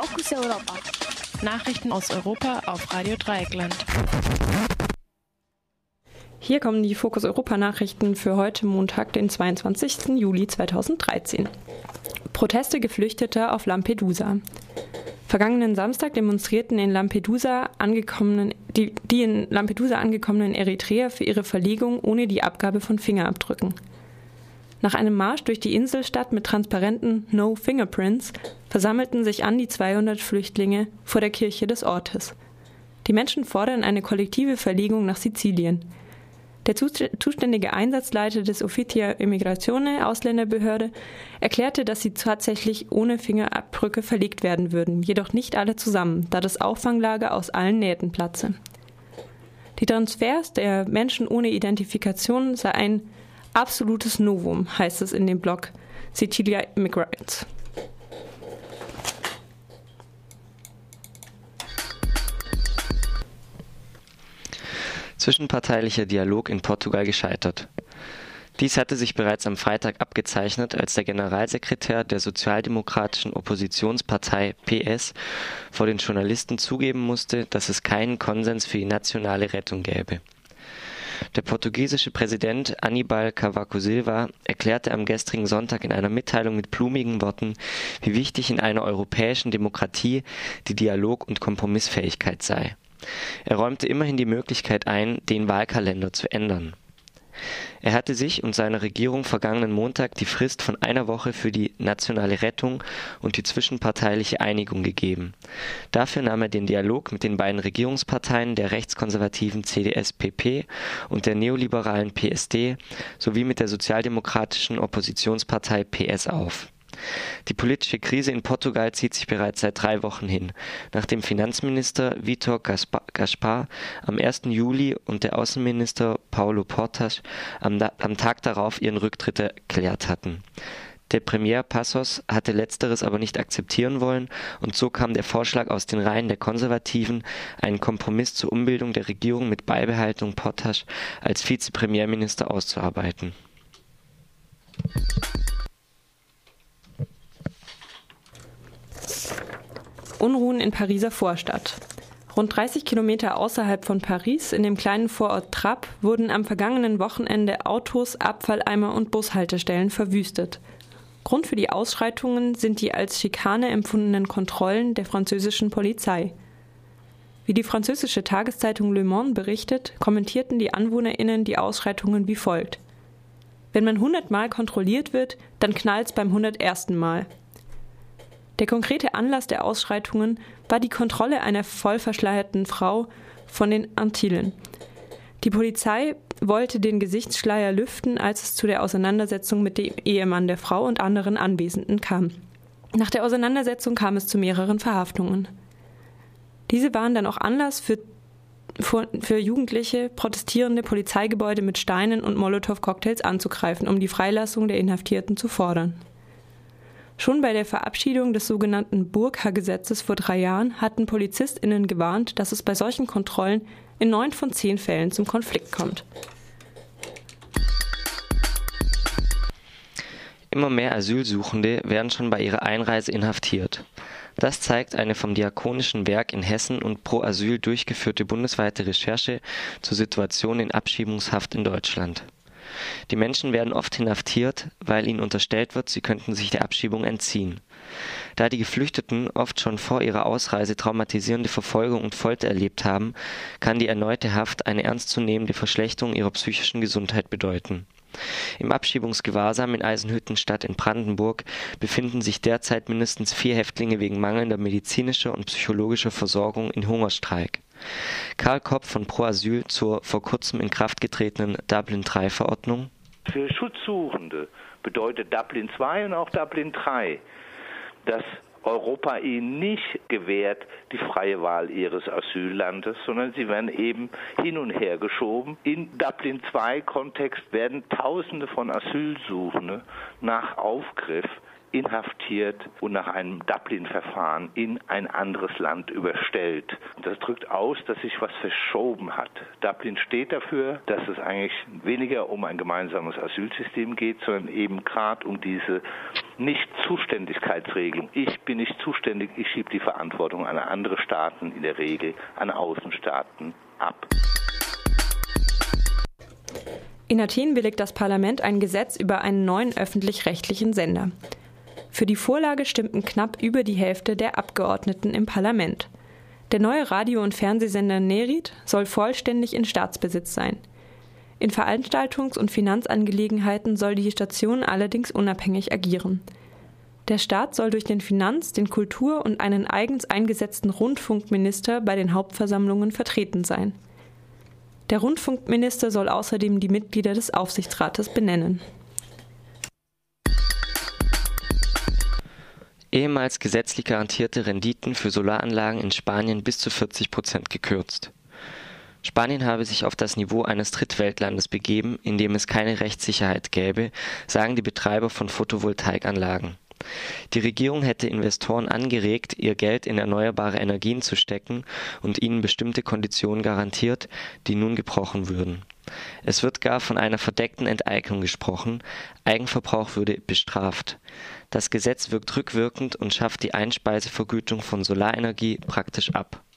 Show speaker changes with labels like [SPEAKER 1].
[SPEAKER 1] Fokus Europa.
[SPEAKER 2] Nachrichten aus Europa auf Radio Dreieckland.
[SPEAKER 3] Hier kommen die Fokus Europa Nachrichten für heute Montag, den 22. Juli 2013. Proteste Geflüchteter auf Lampedusa. Vergangenen Samstag demonstrierten in Lampedusa angekommenen, die, die in Lampedusa angekommenen Eritreer für ihre Verlegung ohne die Abgabe von Fingerabdrücken. Nach einem Marsch durch die Inselstadt mit transparenten No Fingerprints versammelten sich an die 200 Flüchtlinge vor der Kirche des Ortes. Die Menschen fordern eine kollektive Verlegung nach Sizilien. Der zuständige Einsatzleiter des Officia Immigratione Ausländerbehörde erklärte, dass sie tatsächlich ohne Fingerabdrücke verlegt werden würden, jedoch nicht alle zusammen, da das Auffanglager aus allen Nähten platze. Die Transfers der Menschen ohne Identifikation sei ein absolutes Novum, heißt es in dem Blog Sicilia Immigrants.
[SPEAKER 4] Zwischenparteilicher Dialog in Portugal gescheitert. Dies hatte sich bereits am Freitag abgezeichnet, als der Generalsekretär der sozialdemokratischen Oppositionspartei PS vor den Journalisten zugeben musste, dass es keinen Konsens für die nationale Rettung gäbe. Der portugiesische Präsident Aníbal Cavaco Silva erklärte am gestrigen Sonntag in einer Mitteilung mit blumigen Worten, wie wichtig in einer europäischen Demokratie die Dialog- und Kompromissfähigkeit sei. Er räumte immerhin die Möglichkeit ein, den Wahlkalender zu ändern. Er hatte sich und seiner Regierung vergangenen Montag die Frist von einer Woche für die nationale Rettung und die zwischenparteiliche Einigung gegeben. Dafür nahm er den Dialog mit den beiden Regierungsparteien der rechtskonservativen CDS-PP und der neoliberalen PSD sowie mit der sozialdemokratischen Oppositionspartei PS auf die politische Krise in Portugal zieht sich bereits seit drei Wochen hin, nachdem Finanzminister Vítor Gaspar am 1. Juli und der Außenminister Paulo Portas am, am Tag darauf ihren Rücktritt erklärt hatten. Der Premier Passos hatte letzteres aber nicht akzeptieren wollen, und so kam der Vorschlag aus den Reihen der Konservativen, einen Kompromiss zur Umbildung der Regierung mit Beibehaltung Portas als Vizepremierminister auszuarbeiten.
[SPEAKER 3] Unruhen in Pariser Vorstadt. Rund 30 Kilometer außerhalb von Paris, in dem kleinen Vorort Trapp, wurden am vergangenen Wochenende Autos, Abfalleimer und Bushaltestellen verwüstet. Grund für die Ausschreitungen sind die als Schikane empfundenen Kontrollen der französischen Polizei. Wie die französische Tageszeitung Le Monde berichtet, kommentierten die AnwohnerInnen die Ausschreitungen wie folgt. Wenn man hundertmal kontrolliert wird, dann knallt's beim hundertersten Mal. Der konkrete Anlass der Ausschreitungen war die Kontrolle einer vollverschleierten Frau von den Antillen. Die Polizei wollte den Gesichtsschleier lüften, als es zu der Auseinandersetzung mit dem Ehemann der Frau und anderen Anwesenden kam. Nach der Auseinandersetzung kam es zu mehreren Verhaftungen. Diese waren dann auch Anlass für, für, für Jugendliche, protestierende Polizeigebäude mit Steinen und Molotow-Cocktails anzugreifen, um die Freilassung der Inhaftierten zu fordern. Schon bei der Verabschiedung des sogenannten Burka-Gesetzes vor drei Jahren hatten PolizistInnen gewarnt, dass es bei solchen Kontrollen in neun von zehn Fällen zum Konflikt kommt.
[SPEAKER 4] Immer mehr Asylsuchende werden schon bei ihrer Einreise inhaftiert. Das zeigt eine vom Diakonischen Werk in Hessen und Pro Asyl durchgeführte bundesweite Recherche zur Situation in Abschiebungshaft in Deutschland. Die Menschen werden oft inhaftiert, weil ihnen unterstellt wird, sie könnten sich der Abschiebung entziehen. Da die Geflüchteten oft schon vor ihrer Ausreise traumatisierende Verfolgung und Folter erlebt haben, kann die erneute Haft eine ernstzunehmende Verschlechterung ihrer psychischen Gesundheit bedeuten. Im Abschiebungsgewahrsam in Eisenhüttenstadt in Brandenburg befinden sich derzeit mindestens vier Häftlinge wegen mangelnder medizinischer und psychologischer Versorgung in Hungerstreik. Karl Kopp von Pro Asyl zur vor kurzem in Kraft getretenen Dublin-III-Verordnung.
[SPEAKER 5] Für Schutzsuchende bedeutet Dublin II und auch Dublin III, dass Europa ihnen nicht gewährt die freie Wahl ihres Asyllandes, sondern sie werden eben hin und her geschoben. In Dublin II Kontext werden Tausende von Asylsuchenden nach Aufgriff inhaftiert und nach einem Dublin-Verfahren in ein anderes Land überstellt. Das drückt aus, dass sich was verschoben hat. Dublin steht dafür, dass es eigentlich weniger um ein gemeinsames Asylsystem geht, sondern eben gerade um diese Nicht-Zuständigkeitsregelung. Ich bin nicht zuständig, ich schiebe die Verantwortung an andere Staaten, in der Regel an Außenstaaten ab.
[SPEAKER 3] In Athen billigt das Parlament ein Gesetz über einen neuen öffentlich-rechtlichen Sender. Für die Vorlage stimmten knapp über die Hälfte der Abgeordneten im Parlament. Der neue Radio- und Fernsehsender Nerit soll vollständig in Staatsbesitz sein. In Veranstaltungs- und Finanzangelegenheiten soll die Station allerdings unabhängig agieren. Der Staat soll durch den Finanz-, den Kultur- und einen eigens eingesetzten Rundfunkminister bei den Hauptversammlungen vertreten sein. Der Rundfunkminister soll außerdem die Mitglieder des Aufsichtsrates benennen.
[SPEAKER 4] Ehemals gesetzlich garantierte Renditen für Solaranlagen in Spanien bis zu 40 Prozent gekürzt. Spanien habe sich auf das Niveau eines Drittweltlandes begeben, in dem es keine Rechtssicherheit gäbe, sagen die Betreiber von Photovoltaikanlagen. Die Regierung hätte Investoren angeregt, ihr Geld in erneuerbare Energien zu stecken und ihnen bestimmte Konditionen garantiert, die nun gebrochen würden. Es wird gar von einer verdeckten Enteignung gesprochen, Eigenverbrauch würde bestraft. Das Gesetz wirkt rückwirkend und schafft die Einspeisevergütung von Solarenergie praktisch ab